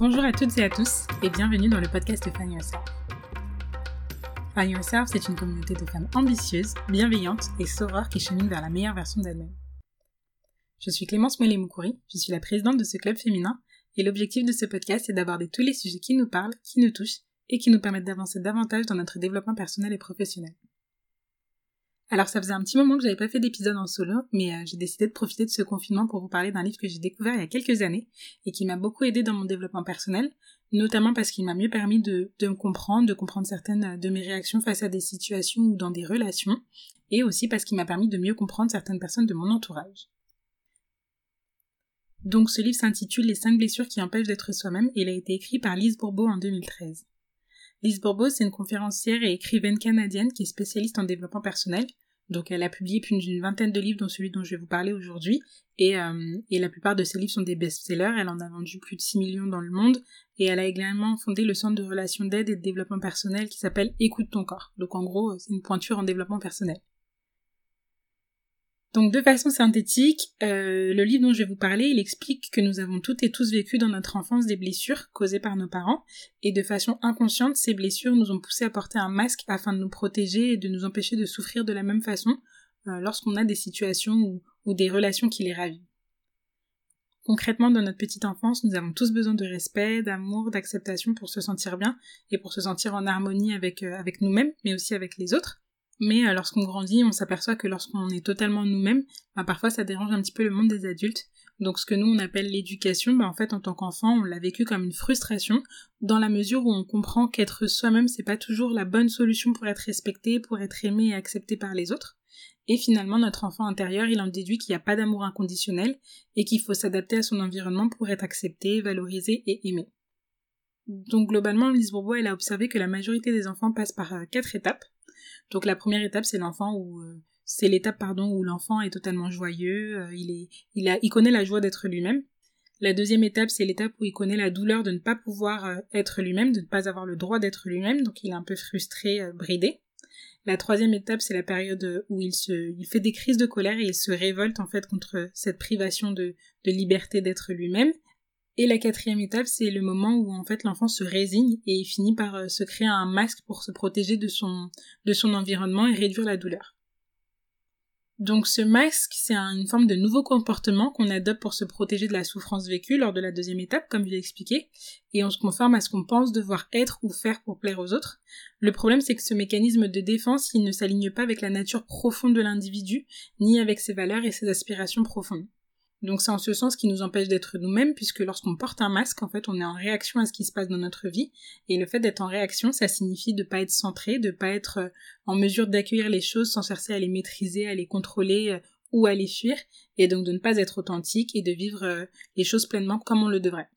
Bonjour à toutes et à tous et bienvenue dans le podcast Find Yourself. Find Yourself, c'est une communauté de femmes ambitieuses, bienveillantes et saurores qui cheminent vers la meilleure version d'elles-mêmes. Je suis Clémence Moulet-Moukouri, je suis la présidente de ce club féminin et l'objectif de ce podcast est d'aborder tous les sujets qui nous parlent, qui nous touchent et qui nous permettent d'avancer davantage dans notre développement personnel et professionnel. Alors ça faisait un petit moment que j'avais pas fait d'épisode en solo, mais euh, j'ai décidé de profiter de ce confinement pour vous parler d'un livre que j'ai découvert il y a quelques années et qui m'a beaucoup aidé dans mon développement personnel, notamment parce qu'il m'a mieux permis de, de me comprendre, de comprendre certaines de mes réactions face à des situations ou dans des relations, et aussi parce qu'il m'a permis de mieux comprendre certaines personnes de mon entourage. Donc ce livre s'intitule Les 5 blessures qui empêchent d'être soi-même et il a été écrit par Lise Bourbeau en 2013. Lise Bourbeau, c'est une conférencière et écrivaine canadienne qui est spécialiste en développement personnel. Donc elle a publié plus d'une vingtaine de livres, dont celui dont je vais vous parler aujourd'hui. Et, euh, la plupart de ses livres sont des best-sellers. Elle en a vendu plus de 6 millions dans le monde. Et elle a également fondé le centre de relations d'aide et de développement personnel qui s'appelle Écoute ton corps. Donc en gros, c'est une pointure en développement personnel. Donc de façon synthétique, euh, le livre dont je vais vous parler, il explique que nous avons toutes et tous vécu dans notre enfance des blessures causées par nos parents, et de façon inconsciente, ces blessures nous ont poussé à porter un masque afin de nous protéger et de nous empêcher de souffrir de la même façon euh, lorsqu'on a des situations ou, des relations qui les ravivent. Concrètement, dans notre petite enfance, nous avons tous besoin de respect, d'amour, d'acceptation pour se sentir bien et pour se sentir en harmonie avec, euh, avec nous-mêmes, mais aussi avec les autres. Mais euh, lorsqu'on grandit, on s'aperçoit que lorsqu'on est totalement nous-mêmes, bah, parfois ça dérange un petit peu le monde des adultes. Donc ce que nous on appelle l'éducation, bah, en fait en tant qu'enfant, on l'a vécu comme une frustration, dans la mesure où on comprend qu'être soi-même c'est pas toujours la bonne solution pour être respecté, pour être aimé et accepté par les autres. Et finalement, notre enfant intérieur, il en déduit qu'il n'y a pas d'amour inconditionnel et qu'il faut s'adapter à son environnement pour être accepté, valorisé et aimé. Donc globalement, Lise Bourbeau, elle a observé que la majorité des enfants passent par euh, quatre étapes. Donc la première étape, c'est l'enfant où euh, c'est l'étape pardon où l'enfant est totalement joyeux, euh, il est il a il connaît la joie d'être lui-même. La deuxième étape, c'est l'étape où il connaît la douleur de ne pas pouvoir euh, être lui-même, de ne pas avoir le droit d'être lui-même, donc il est un peu frustré, bridé. La troisième étape, c'est la période où il se, il fait des crises de colère et il se révolte en fait contre cette privation de, de liberté d'être lui-même. Et la quatrième étape, c'est le moment où en fait l'enfant se résigne et il finit par euh, se créer un masque pour se protéger de son, de son environnement et réduire la douleur. Donc ce masque, c'est une forme de nouveau comportement qu'on adopte pour se protéger de la souffrance vécue lors de la deuxième étape, comme je l'ai expliqué, et on se conforme à ce qu'on pense devoir être ou faire pour plaire aux autres. Le problème, c'est que ce mécanisme de défense, il ne s'aligne pas avec la nature profonde de l'individu, ni avec ses valeurs et ses aspirations profondes. Donc c'est en ce sens qui nous empêche d'être nous-mêmes, puisque lorsqu'on porte un masque, en fait, on est en réaction à ce qui se passe dans notre vie. Et le fait d'être en réaction, ça signifie de pas être centré, de pas être euh, en mesure d'accueillir les choses sans chercher à les maîtriser, à les contrôler euh, ou à les fuir, et donc de ne pas être authentique et de vivre euh, les choses pleinement comme on le devrait.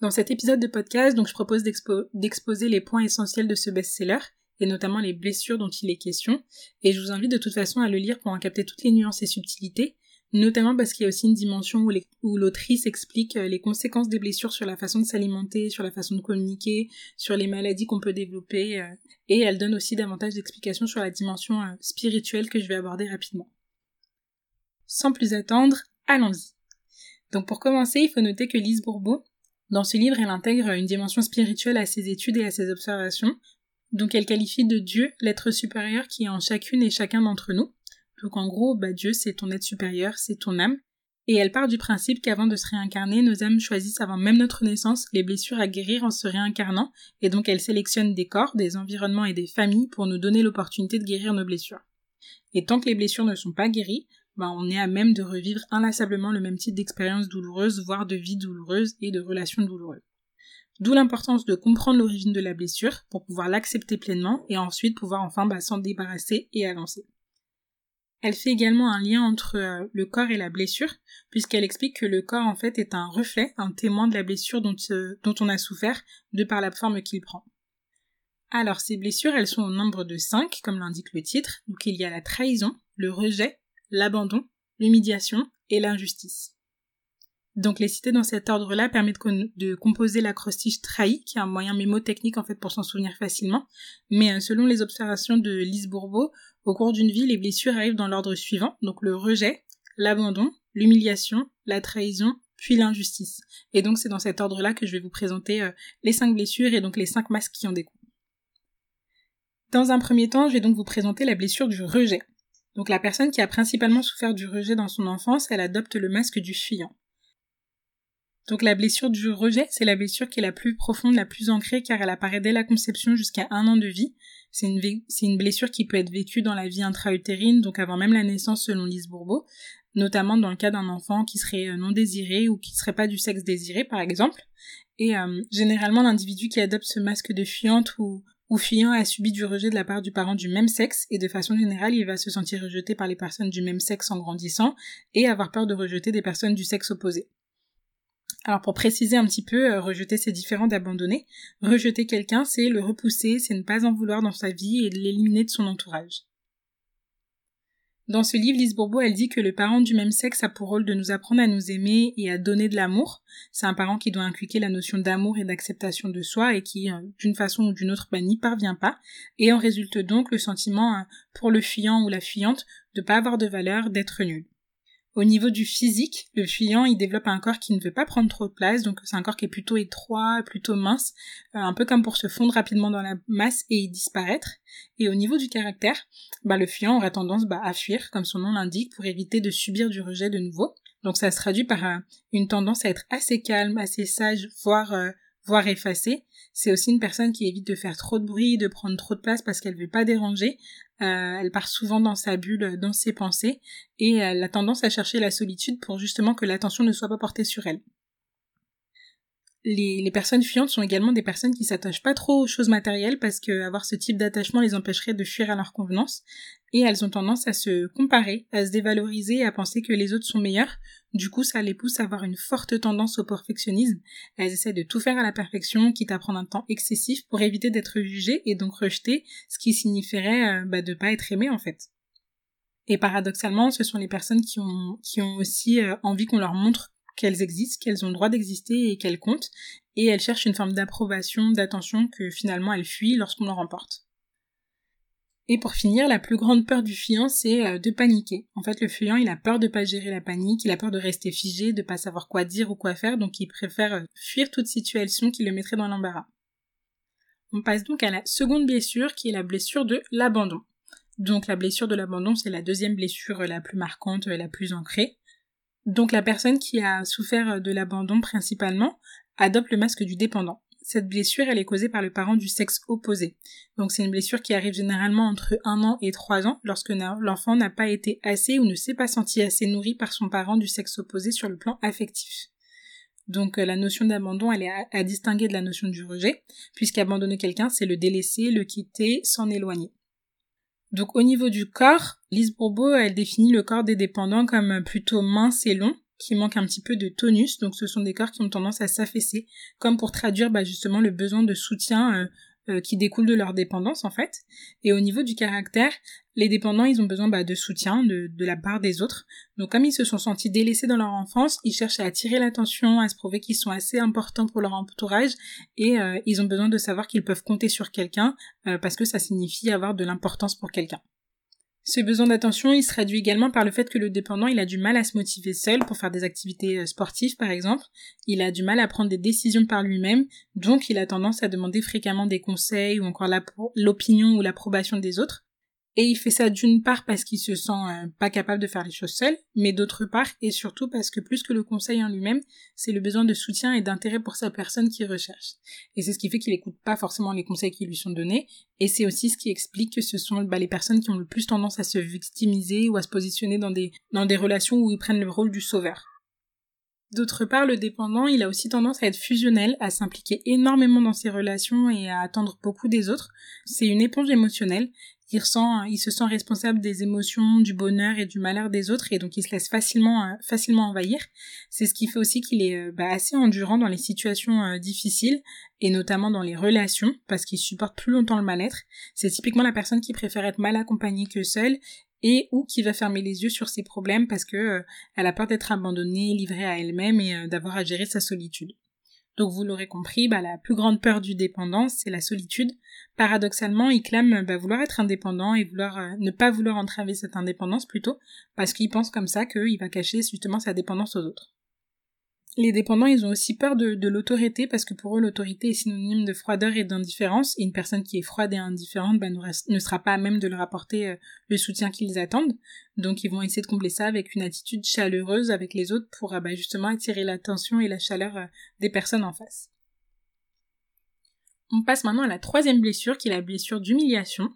Dans cet épisode de podcast, donc je propose d'exposer les points essentiels de ce best-seller, et notamment les blessures dont il est question, et je vous invite de toute façon à le lire pour en capter toutes les nuances et subtilités, notamment parce qu'il y a aussi une dimension où, l'autrice explique euh, les conséquences des blessures sur la façon de s'alimenter, sur la façon de communiquer, sur les maladies qu'on peut développer, euh, et elle donne aussi davantage d'explications sur la dimension euh, spirituelle que je vais aborder rapidement. Sans plus attendre, allons-y. Donc pour commencer, il faut noter que Lise Bourbeau, dans ce livre, elle intègre une dimension spirituelle à ses études et à ses observations, donc elle qualifie de Dieu l'être supérieur qui est en chacune et chacun d'entre nous, donc en gros, bah, Dieu, c'est ton être supérieur, c'est ton âme. Et elle part du principe qu'avant de se réincarner, nos âmes choisissent avant même notre naissance les blessures à guérir en se réincarnant, et donc elle sélectionne des corps, des environnements et des familles pour nous donner l'opportunité de guérir nos blessures. Et tant que les blessures ne sont pas guéries, bah, on est à même de revivre inlassablement le même type d'expérience douloureuse, voire de vie douloureuse et de relations douloureuses. D'où l'importance de comprendre l'origine de la blessure pour pouvoir l'accepter pleinement et ensuite pouvoir enfin bah, s'en débarrasser et avancer. Elle fait également un lien entre euh, le corps et la blessure, puisqu'elle explique que le corps en fait est un reflet, un témoin de la blessure dont, euh, dont on a souffert, de par la forme qu'il prend. Alors ces blessures, elles sont au nombre de cinq, comme l'indique le titre, donc il y a la trahison, le rejet, l'abandon, l'humiliation et l'injustice. Donc les citer dans cet ordre-là permet de, composer l'acrostiche trahi, qui est un moyen mémotechnique en fait pour s'en souvenir facilement. Mais euh, selon les observations de Lise Bourbeau, au cours d'une vie, les blessures arrivent dans l'ordre suivant, donc le rejet, l'abandon, l'humiliation, la trahison, puis l'injustice. Et donc c'est dans cet ordre-là que je vais vous présenter les cinq blessures et donc les cinq masques qui en découlent. Dans un premier temps, je vais donc vous présenter la blessure du rejet. Donc la personne qui a principalement souffert du rejet dans son enfance, elle adopte le masque du fuyant. Donc la blessure du rejet, c'est la blessure qui est la plus profonde, la plus ancrée, car elle apparaît dès la conception jusqu'à un an de vie. C'est une, blessure qui peut être vécue dans la vie intra-utérine, donc avant même la naissance selon Lise Bourbeau, notamment dans le cas d'un enfant qui serait euh, non désiré ou qui ne serait pas du sexe désiré, par exemple. Et euh, généralement, l'individu qui adopte ce masque de fuyante ou, ou fuyant a subi du rejet de la part du parent du même sexe, et de façon générale, il va se sentir rejeté par les personnes du même sexe en grandissant, et avoir peur de rejeter des personnes du sexe opposé. Alors pour préciser un petit peu, euh, rejeter c'est différent d'abandonner. Rejeter quelqu'un, c'est le repousser, c'est ne pas en vouloir dans sa vie et l'éliminer de son entourage. Dans ce livre, Lise Bourbeau, elle dit que le parent du même sexe a pour rôle de nous apprendre à nous aimer et à donner de l'amour. C'est un parent qui doit inculquer la notion d'amour et d'acceptation de soi et qui, euh, d'une façon ou d'une autre, bah, n'y parvient pas. Et en résulte donc le sentiment, euh, pour le fuyant ou la fuyante, de pas avoir de valeur, d'être nul. Au niveau du physique, le fuyant, il développe un corps qui ne veut pas prendre trop de place, donc c'est un corps qui est plutôt étroit, plutôt mince, euh, un peu comme pour se fondre rapidement dans la masse et y disparaître. Et au niveau du caractère, bah, le fuyant aurait tendance bah, à fuir, comme son nom l'indique, pour éviter de subir du rejet de nouveau. Donc ça se traduit par euh, une tendance à être assez calme, assez sage, voire euh, voire effacée. C'est aussi une personne qui évite de faire trop de bruit, de prendre trop de place parce qu'elle veut pas déranger. Euh, elle part souvent dans sa bulle, dans ses pensées, et elle a tendance à chercher la solitude pour justement que l'attention ne soit pas portée sur elle. Les, personnes fuyantes sont également des personnes qui s'attachent pas trop aux choses matérielles parce que avoir ce type d'attachement les empêcherait de fuir à leur convenance et elles ont tendance à se comparer, à se dévaloriser, à penser que les autres sont meilleurs. Du coup, ça les pousse à avoir une forte tendance au perfectionnisme. Elles essaient de tout faire à la perfection, quitte à prendre un temps excessif pour éviter d'être jugées et donc rejetées, ce qui signifierait euh, bah, de pas être aimées en fait. Et paradoxalement, ce sont les personnes qui ont, qui ont aussi euh, envie qu'on leur montre qu'elles existent, qu'elles ont le droit d'exister et qu'elles comptent, et elles cherchent une forme d'approbation, d'attention que finalement elles fuient lorsqu'on leur remporte. Et pour finir, la plus grande peur du fuyant, c'est euh, de paniquer. En fait, le fuyant, il a peur de pas gérer la panique, il a peur de rester figé, de pas savoir quoi dire ou quoi faire, donc il préfère euh, fuir toute situation qui le mettrait dans l'embarras. On passe donc à la seconde blessure, qui est la blessure de l'abandon. Donc la blessure de l'abandon, c'est la deuxième blessure la plus marquante, la plus ancrée. Donc la personne qui a souffert de l'abandon principalement adopte le masque du dépendant. Cette blessure, elle est causée par le parent du sexe opposé. Donc c'est une blessure qui arrive généralement entre un an et trois ans lorsque l'enfant n'a pas été assez ou ne s'est pas senti assez nourri par son parent du sexe opposé sur le plan affectif. Donc euh, la notion d'abandon, elle est à, distinguer de la notion du rejet, puisqu'abandonner quelqu'un, c'est le délaisser, le quitter, s'en éloigner. Donc au niveau du corps, Lise Bourbeau, elle définit le corps des dépendants comme plutôt mince et long, qui manque un petit peu de tonus, donc ce sont des corps qui ont tendance à s'affaisser, comme pour traduire bah, justement le besoin de soutien euh, euh, qui découle de leur dépendance en fait. Et au niveau du caractère, les dépendants ils ont besoin bah, de soutien de, de, la part des autres. Donc comme ils se sont sentis délaissés dans leur enfance, ils cherchent à attirer l'attention, à se prouver qu'ils sont assez importants pour leur entourage et euh, ils ont besoin de savoir qu'ils peuvent compter sur quelqu'un parce que ça signifie avoir de l'importance pour quelqu'un. Ce besoin d'attention, il se traduit également par le fait que le dépendant, il a du mal à se motiver seul pour faire des activités euh, sportives, par exemple. Il a du mal à prendre des décisions par lui-même, donc il a tendance à demander fréquemment des conseils ou encore l'opinion ou l'approbation des autres. Et il fait ça d'une part parce qu'il se sent euh, pas capable de faire les choses seul, mais d'autre part et surtout parce que plus que le conseil en lui-même, c'est le besoin de soutien et d'intérêt pour sa personne qu'il recherche. Et c'est ce qui fait qu'il écoute pas forcément les conseils qui lui sont donnés, et c'est aussi ce qui explique que ce sont bah, les personnes qui ont le plus tendance à se victimiser ou à se positionner dans des, dans des relations où ils prennent le rôle du sauveur. D'autre part, le dépendant, il a aussi tendance à être fusionnel, à s'impliquer énormément dans ses relations et à attendre beaucoup des autres. C'est une éponge émotionnelle il se sent responsable des émotions, du bonheur et du malheur des autres et donc il se laisse facilement, euh, envahir. C'est ce qui fait aussi qu'il est euh, bah, assez endurant dans les situations euh, difficiles et notamment dans les relations parce qu'il supporte plus longtemps le mal-être. C'est typiquement la personne qui préfère être mal accompagnée que seule et ou qui va fermer les yeux sur ses problèmes parce que elle a peur d'être abandonnée, livrée à elle-même et d'avoir à gérer sa solitude. Donc vous l'aurez compris, bah, la plus grande peur du dépendant, c'est la solitude. Paradoxalement, il clame bah, vouloir être indépendant et vouloir euh, ne pas vouloir entraver cette indépendance plutôt, parce qu'il pense comme ça qu'il va cacher justement sa dépendance aux autres. Les dépendants, ils ont aussi peur de, l'autorité parce que pour eux, l'autorité est synonyme de froideur et d'indifférence. Et une personne qui est froide et indifférente bah, ne, sera pas à même de leur apporter euh, le soutien qu'ils attendent. Donc, ils vont essayer de combler ça avec une attitude chaleureuse avec les autres pour bah, justement attirer l'attention et la chaleur des personnes en face. On passe maintenant à la troisième blessure, qui est la blessure d'humiliation.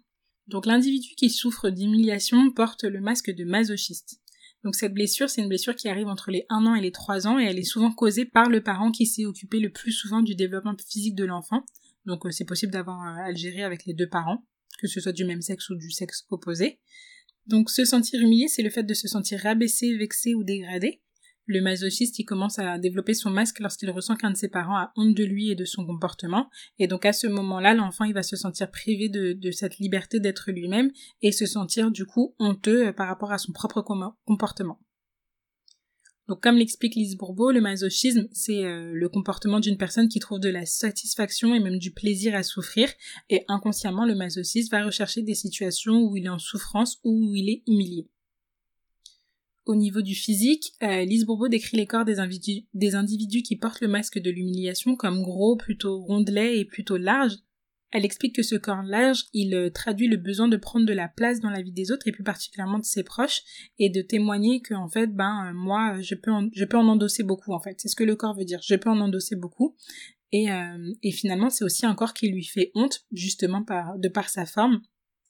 Donc l'individu qui souffre d'humiliation porte le masque de masochiste. Donc cette blessure, c'est une blessure qui arrive entre les 1 an et les 3 ans et elle est souvent causée par le parent qui s'est occupé le plus souvent du développement physique de l'enfant. Donc euh, c'est possible d'avoir à le gérer avec les deux parents, que ce soit du même sexe ou du sexe opposé. Donc se sentir humilié, c'est le fait de se sentir rabaissé, vexé ou dégradé. Le masochiste, il commence à développer son masque lorsqu'il ressent qu'un de ses parents a honte de lui et de son comportement. Et donc à ce moment-là, l'enfant, il va se sentir privé de, cette liberté d'être lui-même et se sentir du coup honteux euh, par rapport à son propre comportement. Donc comme l'explique Lise Bourbeau, le masochisme, c'est euh, le comportement d'une personne qui trouve de la satisfaction et même du plaisir à souffrir, et inconsciemment, le masochiste va rechercher des situations où il est en souffrance ou où il est humilié. Au niveau du physique, euh, Lise Bourbeau décrit les corps des individus, qui portent le masque de l'humiliation comme gros, plutôt rondelets et plutôt larges. Elle explique que ce corps large, il euh, traduit le besoin de prendre de la place dans la vie des autres et plus particulièrement de ses proches et de témoigner que en fait, ben euh, moi, je peux en, je peux en endosser beaucoup en fait. C'est ce que le corps veut dire. Je peux en endosser beaucoup. Et, finalement, c'est aussi un corps qui lui fait honte justement de par sa forme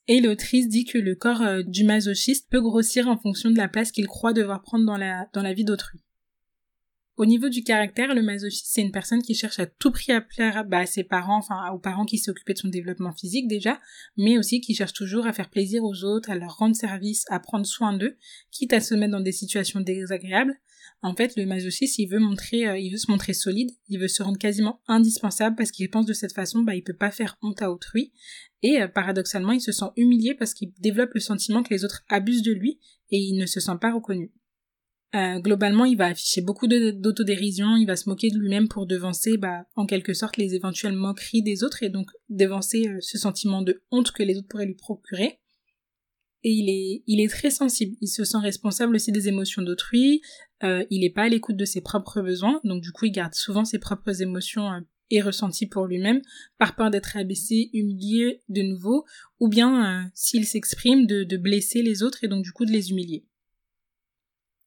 et l'autrice dit que le corps euh, du masochiste peut grossir en fonction de la place qu'il croit devoir prendre dans la, vie d'autrui. Au niveau du caractère, le masochiste, c'est une personne qui cherche à tout prix à plaire bah, à ses parents, enfin aux parents qui s'occupaient de son développement physique déjà, mais aussi qui cherche toujours à faire plaisir aux autres, à leur rendre service, à prendre soin d'eux, quitte à se mettre dans des situations désagréables. En fait, le masochiste, il veut montrer, euh, il veut se montrer solide, il veut se rendre quasiment indispensable parce qu'il pense de cette façon, bah, il peut pas faire honte à autrui. Et euh, paradoxalement, il se sent humilié parce qu'il développe le sentiment que les autres abusent de lui et il ne se sent pas reconnu. Euh, globalement, il va afficher beaucoup d'autodérision, il va se moquer de lui-même pour devancer, bah, en quelque sorte, les éventuelles moqueries des autres et donc devancer ce sentiment de honte que les autres pourraient lui procurer. Et il est, très sensible. Il se sent responsable aussi des émotions d'autrui. Euh, il n'est pas à l'écoute de ses propres besoins, donc du coup, il garde souvent ses propres émotions et ressentis pour lui-même, par peur d'être abaissé, humilié de nouveau, ou bien s'il s'exprime de, blesser les autres et donc du coup de les humilier.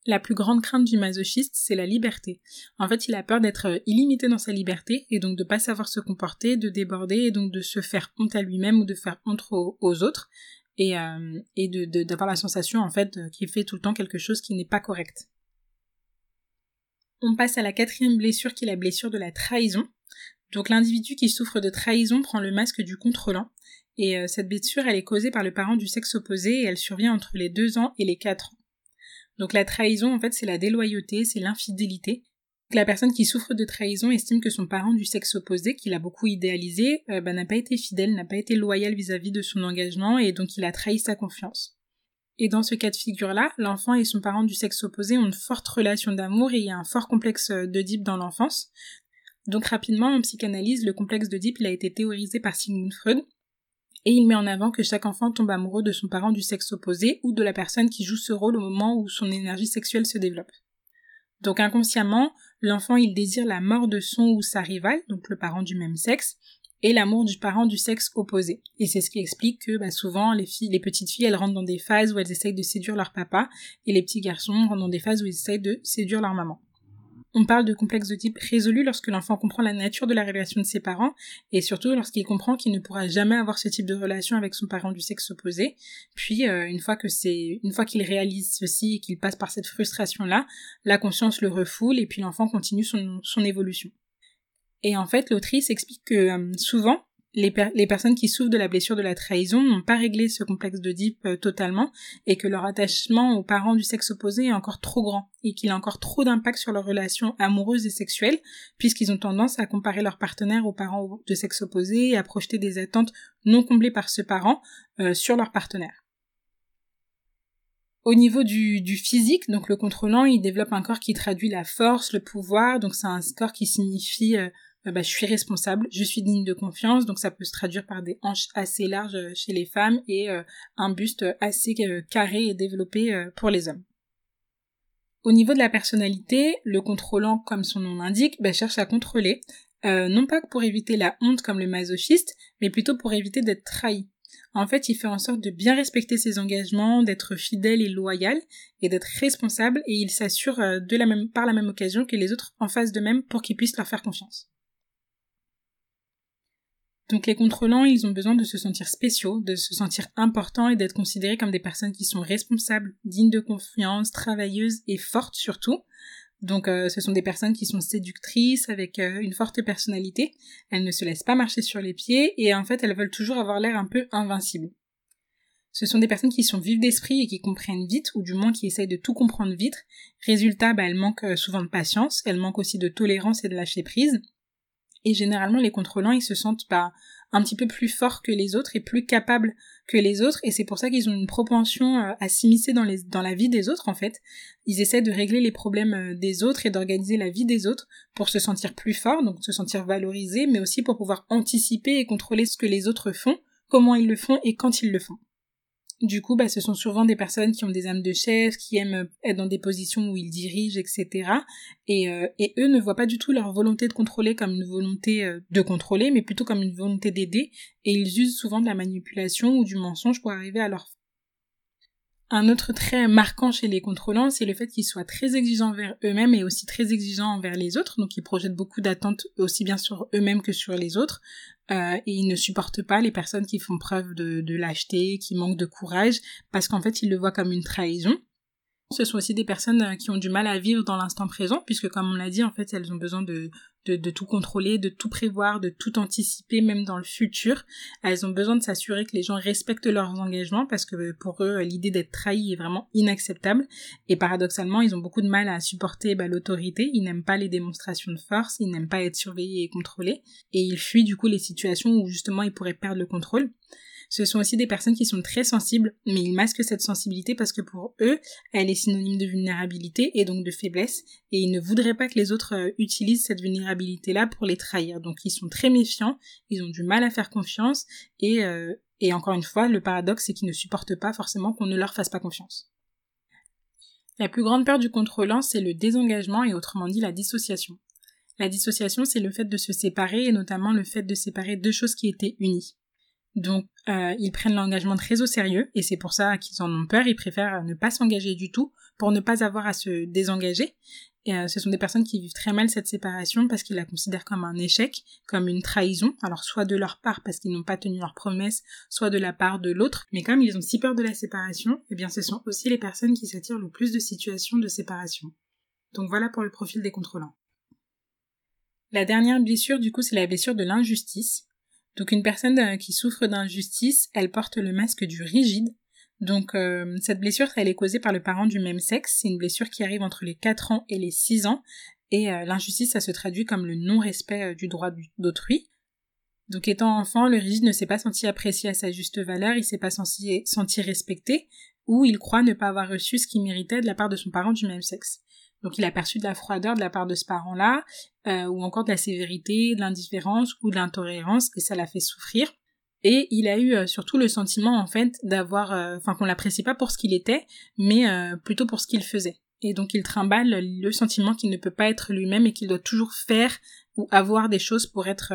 La plus grande crainte du masochiste, c'est la liberté. En fait, il a peur d'être euh, illimité dans sa liberté et donc de pas savoir se comporter, de déborder et donc de se faire honte à lui-même ou de faire honte aux, autres et, euh, d'avoir la sensation en fait euh, qu'il fait tout le temps quelque chose qui n'est pas correct. On passe à la quatrième blessure qui est la blessure de la trahison. Donc l'individu qui souffre de trahison prend le masque du contrôlant et cette blessure elle est causée par le parent du sexe opposé et elle survient entre les 2 ans et les 4 ans. Donc la trahison, en fait, c'est la déloyauté, c'est l'infidélité. La personne qui souffre de trahison estime que son parent du sexe opposé, qu'il a beaucoup idéalisé, euh, bah, n'a pas été fidèle, n'a pas été loyal vis-à-vis de son engagement et donc il a trahi sa confiance. Et dans ce cas de figure-là, l'enfant et son parent du sexe opposé ont une forte relation d'amour et il y a un fort complexe d'Oedipe dans l'enfance. Donc rapidement, en psychanalyse, le complexe d'Oedipe il a été théorisé par Sigmund Freud et il met en avant que chaque enfant tombe amoureux de son parent du sexe opposé ou de la personne qui joue ce rôle au moment où son énergie sexuelle se développe. Donc inconsciemment, l'enfant il désire la mort de son ou sa rivale, donc le parent du même sexe, et l'amour du parent du sexe opposé. Et c'est ce qui explique que bah, souvent les les petites filles, elles rentrent dans des phases où elles essayent de séduire leur papa, et les petits garçons rentrent dans des phases où ils essayent de séduire leur maman. On parle de complexe de type résolu lorsque l'enfant comprend la nature de la relation de ses parents et surtout lorsqu'il comprend qu'il ne pourra jamais avoir ce type de relation avec son parent du sexe opposé. Puis euh, une fois que c'est une fois qu'il réalise ceci et qu'il passe par cette frustration là, la conscience le refoule et puis l'enfant continue son, son évolution. Et en fait, l'autrice explique que euh, souvent les, personnes qui souffrent de la blessure de la trahison n'ont pas réglé ce complexe d'Oedipe euh, totalement et que leur attachement aux parents du sexe opposé est encore trop grand et qu'il a encore trop d'impact sur leurs relations amoureuses et sexuelles puisqu'ils ont tendance à comparer leurs partenaires aux parents de sexe opposé et à projeter des attentes non comblées par ce parent euh, sur leur partenaire. Au niveau du, physique, donc le contrôlant, il développe un corps qui traduit la force, le pouvoir, donc c'est un corps qui signifie euh, bah, je suis responsable, je suis digne de confiance, donc ça peut se traduire par des hanches assez larges euh, chez les femmes et euh, un buste assez carré et développé pour les hommes. Au niveau de la personnalité, le contrôlant, comme son nom l'indique, bah, cherche à contrôler, euh, non pas pour éviter la honte comme le masochiste, mais plutôt pour éviter d'être trahi. En fait, il fait en sorte de bien respecter ses engagements, d'être fidèle et loyal, et d'être responsable, et il s'assure euh, par la même occasion que les autres en fassent de même pour qu'ils puissent leur faire confiance. Donc les contrôlants, ils ont besoin de se sentir spéciaux, de se sentir importants et d'être considérés comme des personnes qui sont responsables, dignes de confiance, travailleuses et fortes surtout. Donc euh, ce sont des personnes qui sont séductrices, avec euh, une forte personnalité. Elles ne se laissent pas marcher sur les pieds et en fait elles veulent toujours avoir l'air un peu invincibles. Ce sont des personnes qui sont vives d'esprit et qui comprennent vite, ou du moins qui essayent de tout comprendre vite. Résultat, bah, elles manquent euh, souvent de patience, elles manquent aussi de tolérance et de lâcher prise. Et généralement, les contrôlants, ils se sentent bah, un petit peu plus forts que les autres et plus capables que les autres. Et c'est pour ça qu'ils ont une propension euh, à s'immiscer dans, dans la vie des autres, en fait. Ils essaient de régler les problèmes euh, des autres et d'organiser la vie des autres pour se sentir plus forts, donc se sentir valorisés, mais aussi pour pouvoir anticiper et contrôler ce que les autres font, comment ils le font et quand ils le font. Du coup, bah, ce sont souvent des personnes qui ont des âmes de chef, qui aiment être dans des positions où ils dirigent, etc. Et, euh, et eux ne voient pas du tout leur volonté de contrôler comme une volonté euh, de contrôler, mais plutôt comme une volonté d'aider. Et ils usent souvent de la manipulation ou du mensonge pour arriver à leur un autre trait marquant chez les contrôlants, c'est le fait qu'ils soient très exigeants envers eux-mêmes et aussi très exigeants envers les autres. Donc ils projettent beaucoup d'attentes aussi bien sur eux-mêmes que sur les autres. Euh, et ils ne supportent pas les personnes qui font preuve de, de lâcheté, qui manquent de courage, parce qu'en fait ils le voient comme une trahison. Ce sont aussi des personnes euh, qui ont du mal à vivre dans l'instant présent, puisque comme on l'a dit, en fait, elles ont besoin de, de, tout contrôler, de tout prévoir, de tout anticiper, même dans le futur. Elles ont besoin de s'assurer que les gens respectent leurs engagements parce que pour eux, l'idée d'être trahi est vraiment inacceptable. Et paradoxalement, ils ont beaucoup de mal à supporter bah, l'autorité. Ils n'aiment pas les démonstrations de force, ils n'aiment pas être surveillés et contrôlés. Et ils fuient du coup les situations où justement ils pourraient perdre le contrôle. Ce sont aussi des personnes qui sont très sensibles, mais ils masquent cette sensibilité parce que pour eux, elle est synonyme de vulnérabilité et donc de faiblesse, et ils ne voudraient pas que les autres euh, utilisent cette vulnérabilité-là pour les trahir. Donc ils sont très méfiants, ils ont du mal à faire confiance, et, euh, et encore une fois, le paradoxe, c'est qu'ils ne supportent pas forcément qu'on ne leur fasse pas confiance. La plus grande peur du contrôlant, c'est le désengagement et autrement dit la dissociation. La dissociation, c'est le fait de se séparer et notamment le fait de séparer deux choses qui étaient unies. Donc euh, ils prennent l'engagement très au sérieux et c'est pour ça qu'ils en ont peur. Ils préfèrent ne pas s'engager du tout pour ne pas avoir à se désengager. Euh, ce sont des personnes qui vivent très mal cette séparation parce qu'ils la considèrent comme un échec, comme une trahison. Alors soit de leur part parce qu'ils n'ont pas tenu leur promesse, soit de la part de l'autre. Mais comme ils ont si peur de la séparation, eh bien ce sont aussi les personnes qui s'attirent le plus de situations de séparation. Donc voilà pour le profil des contrôlants. La dernière blessure, du coup, c'est la blessure de l'injustice. Donc une personne euh, qui souffre d'injustice, elle porte le masque du rigide. Donc euh, cette blessure, elle est causée par le parent du même sexe. C'est une blessure qui arrive entre les 4 ans et les 6 ans. Et euh, l'injustice, ça se traduit comme le non-respect du droit d'autrui. Donc étant enfant, le rigide ne s'est pas senti apprécié à sa juste valeur, il s'est pas senti, senti respecté, ou il croit ne pas avoir reçu ce qu'il méritait de la part de son parent du même sexe. Donc il a perçu de la froideur de la part de ce parent-là, euh, ou encore de la sévérité, de l'indifférence ou de l'intolérance, et ça l'a fait souffrir. Et il a eu euh, surtout le sentiment en fait d'avoir, euh, enfin qu'on l'apprécie pas pour ce qu'il était, mais plutôt pour ce qu'il faisait. Et donc il trimballe le sentiment qu'il ne peut pas être lui-même et qu'il doit toujours faire ou avoir des choses pour être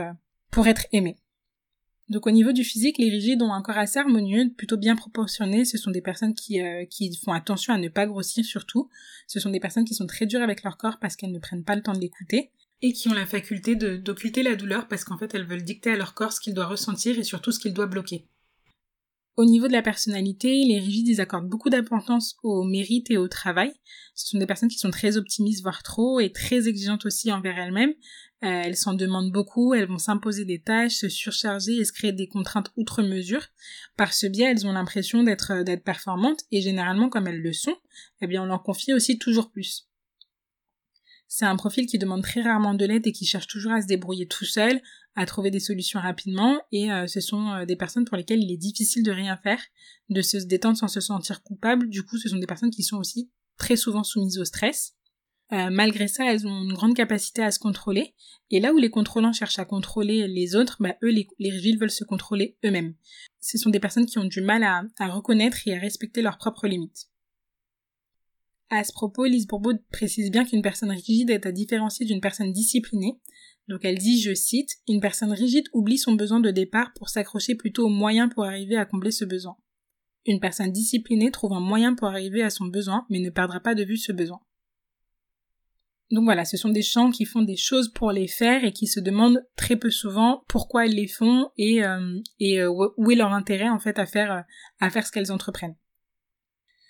pour être aimé. Donc au niveau du physique, les rigides ont un corps assez harmonieux, plutôt bien proportionné. Ce sont des personnes qui, euh, qui font attention à ne pas grossir surtout. Ce sont des personnes qui sont très dures avec leur corps parce qu'elles ne prennent pas le temps de l'écouter et qui ont la faculté d'occulter la douleur parce qu'en fait elles veulent dicter à leur corps ce qu'il doit ressentir et surtout ce qu'il doit bloquer. Au niveau de la personnalité, les rigides ils accordent beaucoup d'importance au mérite et au travail. Ce sont des personnes qui sont très optimistes voire trop et très exigeantes aussi envers elles-mêmes. Euh, elles s'en demandent beaucoup, elles vont s'imposer des tâches, se surcharger et se créer des contraintes outre mesure. Par ce biais, elles ont l'impression d'être euh, d'être performantes et généralement comme elles le sont, eh bien on leur confie aussi toujours plus. C'est un profil qui demande très rarement de l'aide et qui cherche toujours à se débrouiller tout seul, à trouver des solutions rapidement et euh, ce sont des personnes pour lesquelles il est difficile de rien faire, de se détendre sans se sentir coupable. Du coup, ce sont des personnes qui sont aussi très souvent soumises au stress. Euh, malgré ça, elles ont une grande capacité à se contrôler. Et là où les contrôlants cherchent à contrôler les autres, bah, eux, les, les veulent se contrôler eux-mêmes. Ce sont des personnes qui ont du mal à, à reconnaître et à respecter leurs propres limites. À ce propos, Lise Bourbeau précise bien qu'une personne rigide est à différencier d'une personne disciplinée. Donc elle dit, je cite, Une personne rigide oublie son besoin de départ pour s'accrocher plutôt aux moyens pour arriver à combler ce besoin. Une personne disciplinée trouve un moyen pour arriver à son besoin, mais ne perdra pas de vue ce besoin. Donc voilà, ce sont des gens qui font des choses pour les faire et qui se demandent très peu souvent pourquoi ils les font et, euh, euh, où est leur intérêt en fait à faire, euh, à faire ce qu'elles entreprennent.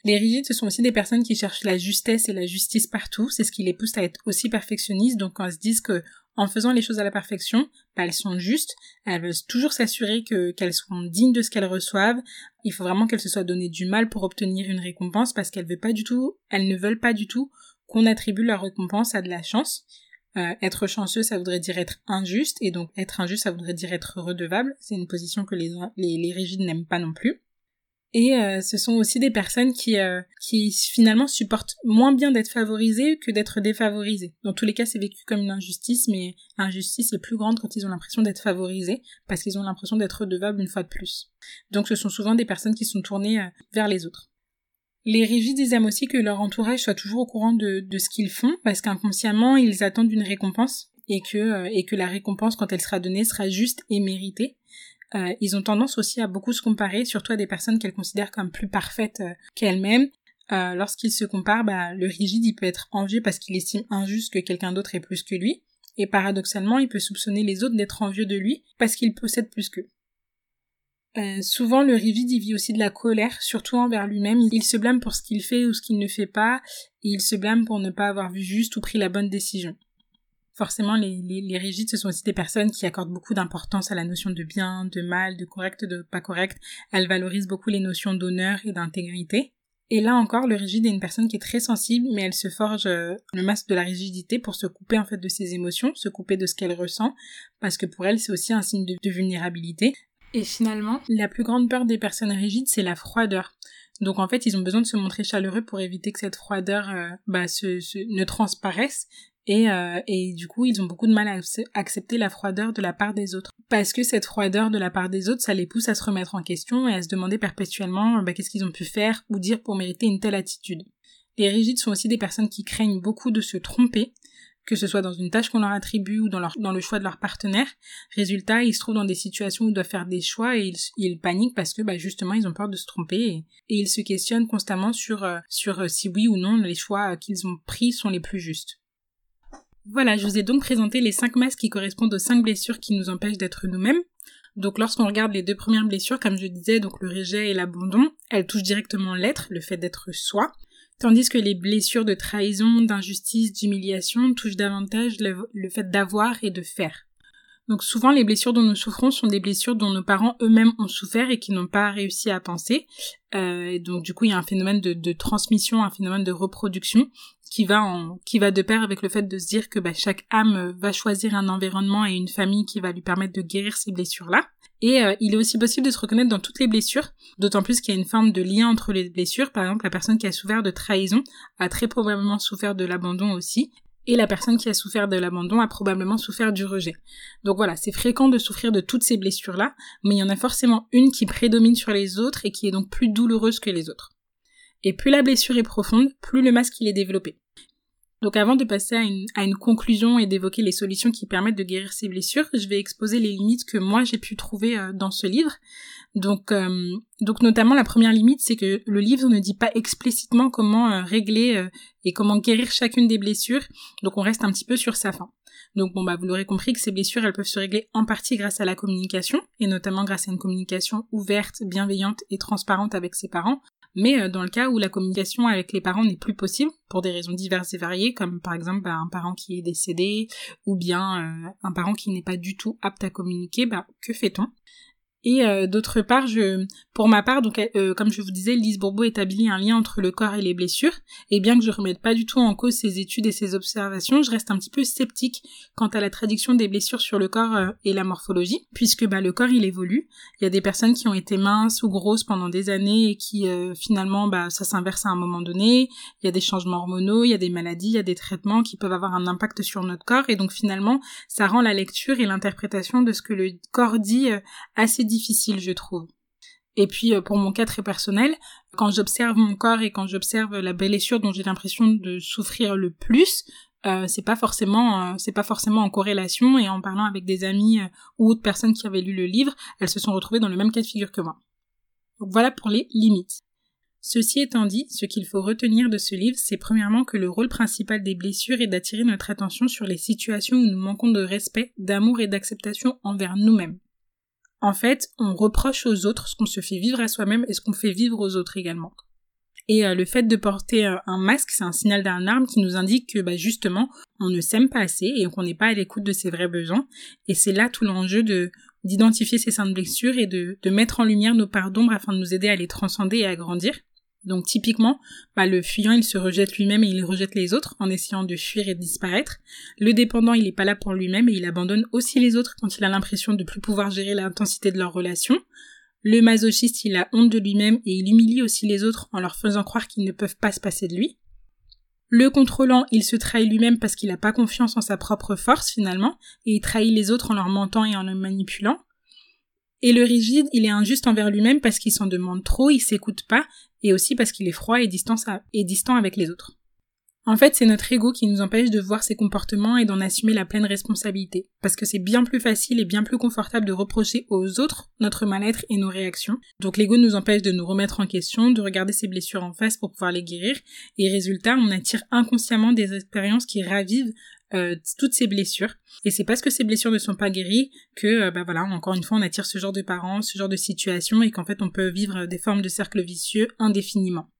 Les rigides, ce sont aussi des personnes qui cherchent la justesse et la justice partout. C'est ce qui les pousse à être aussi perfectionnistes. Donc, quand elles se disent que en faisant les choses à la perfection, bah, elles sont justes. Elles veulent toujours s'assurer que qu'elles sont dignes de ce qu'elles reçoivent. Il faut vraiment qu'elles se soient donné du mal pour obtenir une récompense parce qu'elles veulent pas du tout, elles ne veulent pas du tout qu'on attribue leur récompense à de la chance. Euh, être chanceux, ça voudrait dire être injuste, et donc être injuste, ça voudrait dire être redevable. C'est une position que les, les, les rigides n'aiment pas non plus. Et euh, ce sont aussi des personnes qui, euh, qui finalement supportent moins bien d'être favorisées que d'être défavorisées. Dans tous les cas, c'est vécu comme une injustice, mais l'injustice est plus grande quand ils ont l'impression d'être favorisés, parce qu'ils ont l'impression d'être redevables une fois de plus. Donc ce sont souvent des personnes qui sont tournées euh, vers les autres. Les rigides, aiment aussi que leur entourage soit toujours au courant de, ce qu'ils font, parce qu'inconsciemment, ils attendent une récompense, et que, que la récompense, quand elle sera donnée, sera juste et méritée. Euh, ils ont tendance aussi à beaucoup se comparer, surtout à des personnes qu'elles considèrent comme plus parfaites euh, qu'elles-mêmes. Euh, lorsqu'ils se comparent, bah, le rigide, il peut être envieux parce qu'il estime injuste que quelqu'un d'autre ait plus que lui. Et paradoxalement, il peut soupçonner les autres d'être envieux de lui parce qu'il possède plus qu'eux. Souvent, le rigide, il vit aussi de la colère, surtout envers lui-même. Il se blâme pour ce qu'il fait ou ce qu'il ne fait pas, et il se blâme pour ne pas avoir vu juste ou pris la bonne décision. Forcément, les, les, rigides, ce sont aussi des personnes qui accordent beaucoup d'importance à la notion de bien, de mal, de correct, de pas correct. Elles valorisent beaucoup les notions d'honneur et d'intégrité. Et là encore, le rigide est une personne qui est très sensible, mais elle se forge euh, le masque de la rigidité pour se couper en fait de ses émotions, se couper de ce qu'elle ressent, parce que pour elle, c'est aussi un signe de, vulnérabilité. Et finalement, la plus grande peur des personnes rigides, c'est la froideur. Donc en fait, ils ont besoin de se montrer chaleureux pour éviter que cette froideur euh, bah, se, ne transparaisse et, euh, et du coup, ils ont beaucoup de mal à accepter la froideur de la part des autres. Parce que cette froideur de la part des autres, ça les pousse à se remettre en question et à se demander perpétuellement bah, qu'est-ce qu'ils ont pu faire ou dire pour mériter une telle attitude. Les rigides sont aussi des personnes qui craignent beaucoup de se tromper, que ce soit dans une tâche qu'on leur attribue ou dans, le choix de leur partenaire. Résultat, ils se trouvent dans des situations où ils doivent faire des choix et ils, paniquent parce que bah, justement ils ont peur de se tromper et, ils se questionnent constamment sur, euh, euh, si oui ou non les choix qu'ils ont pris sont les plus justes. Voilà, je vous ai donc présenté les cinq masques qui correspondent aux cinq blessures qui nous empêchent d'être nous-mêmes. Donc lorsqu'on regarde les deux premières blessures, comme je disais, donc le rejet et l'abandon, elles touchent directement l'être, le fait d'être soi, tandis que les blessures de trahison, d'injustice, d'humiliation touchent davantage le fait d'avoir et de faire. Donc souvent les blessures dont nous souffrons sont des blessures dont nos parents eux-mêmes ont souffert et qui n'ont pas réussi à penser. Euh, donc du coup il y a un phénomène de, transmission, un phénomène de reproduction qui va qui va de pair avec le fait de se dire que bah, chaque âme va choisir un environnement et une famille qui va lui permettre de guérir ces blessures-là. Et euh, il est aussi possible de se reconnaître dans toutes les blessures, d'autant plus qu'il y a une forme de lien entre les blessures. Par exemple, la personne qui a souffert de trahison a très probablement souffert de l'abandon aussi, et la personne qui a souffert de l'abandon a probablement souffert du rejet. Donc voilà, c'est fréquent de souffrir de toutes ces blessures-là, mais il y en a forcément une qui prédomine sur les autres et qui est donc plus douloureuse que les autres. Et plus la blessure est profonde, plus le masque il est développé. Donc avant de passer à une, conclusion et d'évoquer les solutions qui permettent de guérir ces blessures, je vais exposer les limites que moi j'ai pu trouver euh, dans ce livre. Donc, euh, donc notamment la première limite, c'est que le livre ne dit pas explicitement comment euh, régler et comment guérir chacune des blessures. Donc on reste un petit peu sur sa fin. Donc bon bah vous l'aurez compris que ces blessures elles peuvent se régler en partie grâce à la communication et notamment grâce à une communication ouverte, bienveillante et transparente avec ses parents mais euh, dans le cas où la communication avec les parents n'est plus possible, pour des raisons diverses et variées, comme par exemple bah, un parent qui est décédé, ou bien euh, un parent qui n'est pas du tout apte à communiquer, bah, que fait-on? Et euh, d'autre part, je, pour ma part, donc euh, comme je vous disais, Lise Bourbeau établit un lien entre le corps et les blessures. Et bien que je remette pas du tout en cause ses études et ses observations, je reste un petit peu sceptique quant à la traduction des blessures sur le corps euh, et la morphologie, puisque bah, le corps il évolue. Il y a des personnes qui ont été minces ou grosses pendant des années et qui finalement bah, ça s'inverse à un moment donné. Il y a des changements hormonaux, il y a des maladies, il y a des traitements qui peuvent avoir un impact sur notre corps et donc finalement ça rend la lecture et l'interprétation de ce que le corps dit assez difficile, je trouve. Et puis euh, pour mon cas très personnel, quand j'observe mon corps et quand j'observe la blessure dont j'ai l'impression de souffrir le plus, euh, c'est pas forcément euh, c'est pas forcément en corrélation et en parlant avec des amis ou autres personnes qui avaient lu le livre, elles se sont retrouvées dans le même cas de figure que moi. Donc voilà pour les limites. Ceci étant dit, ce qu'il faut retenir de ce livre, c'est premièrement que le rôle principal des blessures est d'attirer notre attention sur les situations où nous manquons de respect, d'amour et d'acceptation envers nous-mêmes. En fait, on reproche aux autres ce qu'on se fait vivre à soi-même et ce qu'on fait vivre aux autres également. Et euh, le fait de porter un masque, c'est un signal d'un arme qui nous indique que bah, justement, on ne s'aime pas assez et qu'on n'est pas à l'écoute de ses vrais besoins. Et c'est là tout l'enjeu de d'identifier ces saintes blessures et de, de mettre en lumière nos parts d'ombre afin de nous aider à les transcender et à grandir. Donc typiquement, bah, le fuyant, il se rejette lui-même et il rejette les autres en essayant de fuir et de disparaître. Le dépendant, il n'est pas là pour lui-même et il abandonne aussi les autres quand il a l'impression de plus pouvoir gérer l'intensité de leur relation. Le masochiste, il a honte de lui-même et il humilie aussi les autres en leur faisant croire qu'ils ne peuvent pas se passer de lui. Le contrôlant, il se trahit lui-même parce qu'il n'a pas confiance en sa propre force finalement, et il trahit les autres en leur mentant et en les manipulant. Et le rigide, il est injuste envers lui-même parce qu'il s'en demande trop, il s'écoute pas, et aussi parce qu'il est froid et distant, et distant avec les autres. En fait, c'est notre ego qui nous empêche de voir ses comportements et d'en assumer la pleine responsabilité. Parce que c'est bien plus facile et bien plus confortable de reprocher aux autres notre mal-être et nos réactions. Donc l'ego nous empêche de nous remettre en question, de regarder ses blessures en face pour pouvoir les guérir. Et résultat, on attire inconsciemment des expériences qui ravivent euh, toutes ces blessures. Et c'est parce que ces blessures ne sont pas guéries que, euh, bah voilà, encore une fois, on attire ce genre de parents, ce genre de situation, et qu'en fait, on peut vivre des formes de cercles vicieux indéfiniment.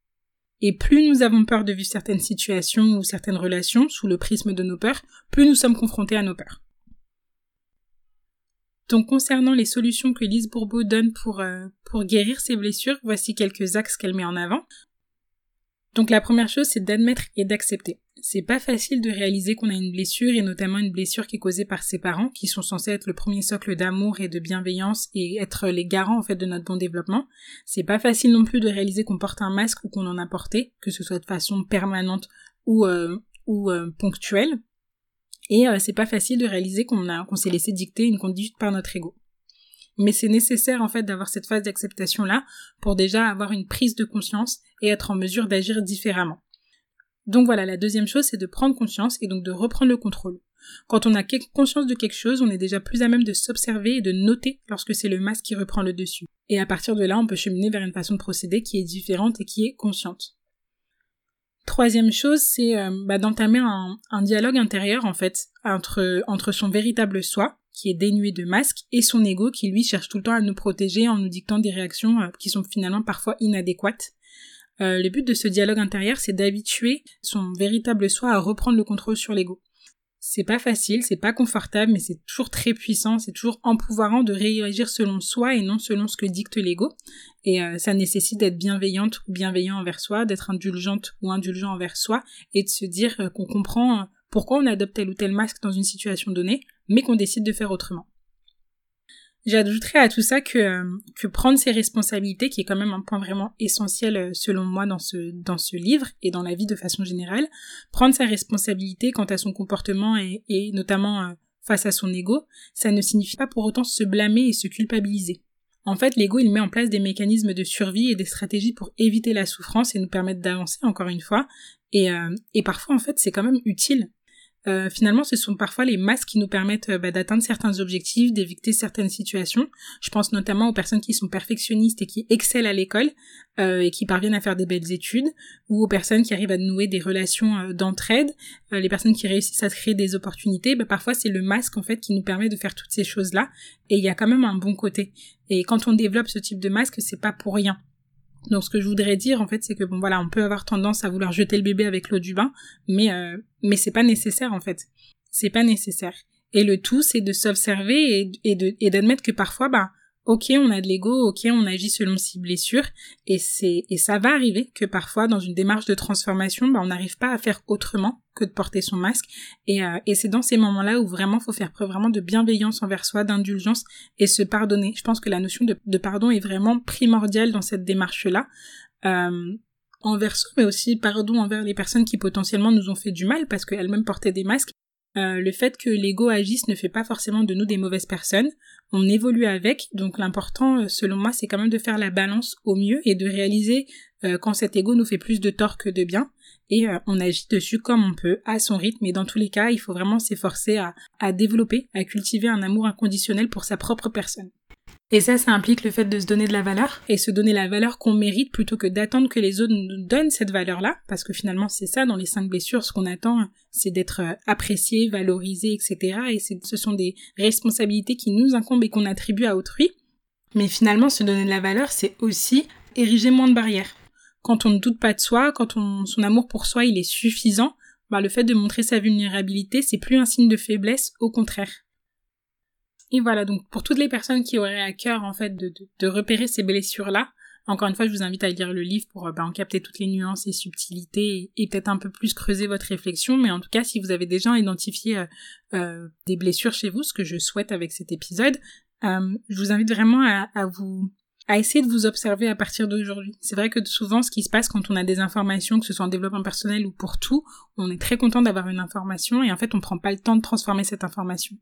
Et plus nous avons peur de vivre certaines situations ou certaines relations sous le prisme de nos peurs, plus nous sommes confrontés à nos peurs. Donc concernant les solutions que Lise Bourbeau donne pour, euh, pour guérir ces blessures, voici quelques axes qu'elle met en avant. Donc la première chose, c'est d'admettre et d'accepter c'est pas facile de réaliser qu'on a une blessure et notamment une blessure qui est causée par ses parents qui sont censés être le premier socle d'amour et de bienveillance et être les garants en fait de notre bon développement. C'est pas facile non plus de réaliser qu'on porte un masque ou qu'on en a porté, que ce soit de façon permanente ou euh, ou euh, ponctuelle. Et euh, c'est pas facile de réaliser qu'on a qu'on s'est laissé dicter une conduite par notre ego. Mais c'est nécessaire en fait d'avoir cette phase d'acceptation là pour déjà avoir une prise de conscience et être en mesure d'agir différemment. Donc voilà, la deuxième chose, c'est de prendre conscience et donc de reprendre le contrôle. Quand on a conscience de quelque chose, on est déjà plus à même de s'observer et de noter lorsque c'est le masque qui reprend le dessus. Et à partir de là, on peut cheminer vers une façon de procéder qui est différente et qui est consciente. Troisième chose, c'est euh, bah, d'entamer un, dialogue intérieur en fait entre, son véritable soi, qui est dénué de masque, et son ego qui lui cherche tout le temps à nous protéger en nous dictant des réactions euh, qui sont finalement parfois inadéquates euh, le but de ce dialogue intérieur, c'est d'habituer son véritable soi à reprendre le contrôle sur l'ego. C'est pas facile, c'est pas confortable, mais c'est toujours très puissant, c'est toujours empouvoirant de réagir selon soi et non selon ce que dicte l'ego. Et euh, ça nécessite d'être bienveillante ou bienveillant envers soi, d'être indulgente ou indulgent envers soi, et de se dire euh, qu'on comprend pourquoi on adopte tel ou tel masque dans une situation donnée, mais qu'on décide de faire autrement. J'ajouterais à tout ça que, euh, que prendre ses responsabilités, qui est quand même un point vraiment essentiel euh, selon moi dans ce, dans ce livre et dans la vie de façon générale, prendre sa responsabilité quant à son comportement et, notamment euh, face à son ego, ça ne signifie pas pour autant se blâmer et se culpabiliser. En fait, l'ego, il met en place des mécanismes de survie et des stratégies pour éviter la souffrance et nous permettre d'avancer encore une fois. Et, et parfois, en fait, c'est quand même utile euh, finalement, ce sont parfois les masques qui nous permettent euh, bah, d'atteindre certains objectifs, d'éviter certaines situations. Je pense notamment aux personnes qui sont perfectionnistes et qui excellent à l'école euh, et qui parviennent à faire des belles études, ou aux personnes qui arrivent à nouer des relations d'entraide, les personnes qui réussissent à créer des opportunités. Bah, parfois, c'est le masque en fait qui nous permet de faire toutes ces choses-là. Et il y a quand même un bon côté. Et quand on développe ce type de masque, c'est pas pour rien. Donc ce que je voudrais dire en fait c'est que bon voilà on peut avoir tendance à vouloir jeter le bébé avec l'eau du bain mais euh, mais c'est pas nécessaire en fait. C'est pas nécessaire. Et le tout c'est de s'observer et, et de et d'admettre que parfois bah ok, on a de l'ego, ok, on agit selon ses blessures, et c'est et ça va arriver que parfois dans une démarche de transformation, bah, on n'arrive pas à faire autrement que de porter son masque, et, euh, et c'est dans ces moments-là où vraiment faut faire preuve vraiment de bienveillance envers soi, d'indulgence et se pardonner. Je pense que la notion de, pardon est vraiment primordiale dans cette démarche-là. Euh, envers soi, mais aussi pardon envers les personnes qui potentiellement nous ont fait du mal parce qu'elles-mêmes portaient des masques Euh, le fait que l'ego agisse ne fait pas forcément de nous des mauvaises personnes. On évolue avec, donc l'important, euh, selon moi, c'est quand même de faire la balance au mieux et de réaliser euh, quand cet ego nous fait plus de tort que de bien. Et on agit dessus comme on peut, à son rythme. Et dans tous les cas, il faut vraiment s'efforcer à développer, à cultiver un amour inconditionnel pour sa propre personne. Et ça, ça implique le fait de se donner de la valeur et se donner la valeur qu'on mérite plutôt que d'attendre que les autres nous donnent cette valeur-là, parce que finalement c'est ça dans les cinq blessures, ce qu'on attend, c'est d'être euh, apprécié, valorisé, etc. Et ce sont des responsabilités qui nous incombent et qu'on attribue à autrui. Mais finalement, se donner de la valeur, c'est aussi ériger moins de barrières. Quand on ne doute pas de soi, quand on, son amour pour soi il est suffisant, bah, le fait de montrer sa vulnérabilité, c'est plus un signe de faiblesse, au contraire. Et voilà, donc pour toutes les personnes qui auraient à cœur en fait de, repérer ces blessures-là, encore une fois, je vous invite à lire le livre pour bah, en capter toutes les nuances et subtilités et, peut-être un peu plus creuser votre réflexion. Mais en tout cas, si vous avez déjà identifié euh, euh, des blessures chez vous, ce que je souhaite avec cet épisode, euh, je vous invite vraiment à vous à essayer de vous observer à partir d'aujourd'hui. C'est vrai que souvent, ce qui se passe quand on a des informations, que ce soit en développement personnel ou pour tout, on est très content d'avoir une information et en fait, on prend pas le temps de transformer cette information.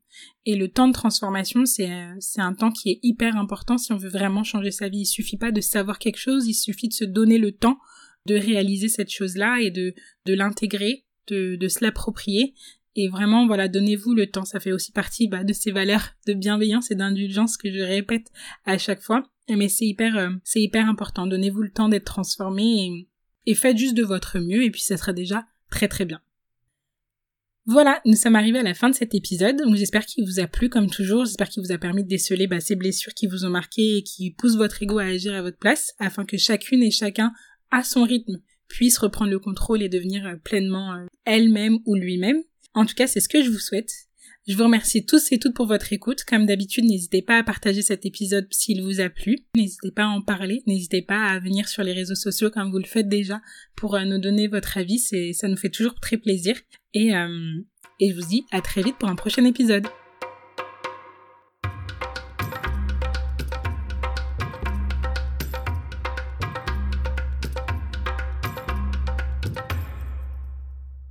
Et le temps de transformation, c'est c'est un temps qui est hyper important si on veut vraiment changer sa vie. Il suffit pas de savoir quelque chose, il suffit de se donner le temps de réaliser cette chose-là et de de l'intégrer, de de se l'approprier et vraiment, voilà, donnez-vous le temps. Ça fait aussi partie bah, de ces valeurs de bienveillance et d'indulgence que je répète à chaque fois. Mais c'est hyper, euh, c'est hyper important. Donnez-vous le temps d'être transformé et, et faites juste de votre mieux et puis ça sera déjà très très bien. Voilà, nous sommes arrivés à la fin de cet épisode. J'espère qu'il vous a plu comme toujours. J'espère qu'il vous a permis de déceler bah, ces blessures qui vous ont marqué et qui poussent votre ego à agir à votre place afin que chacune et chacun, à son rythme, puisse reprendre le contrôle et devenir euh, pleinement euh, elle-même ou lui-même. En tout cas, c'est ce que je vous souhaite. Je vous remercie tous et toutes pour votre écoute. Comme d'habitude, n'hésitez pas à partager cet épisode s'il vous a plu. N'hésitez pas à en parler. N'hésitez pas à venir sur les réseaux sociaux comme vous le faites déjà pour euh, nous donner votre avis. Ça nous fait toujours très plaisir. Et, euh, et je vous dis à très vite pour un prochain épisode.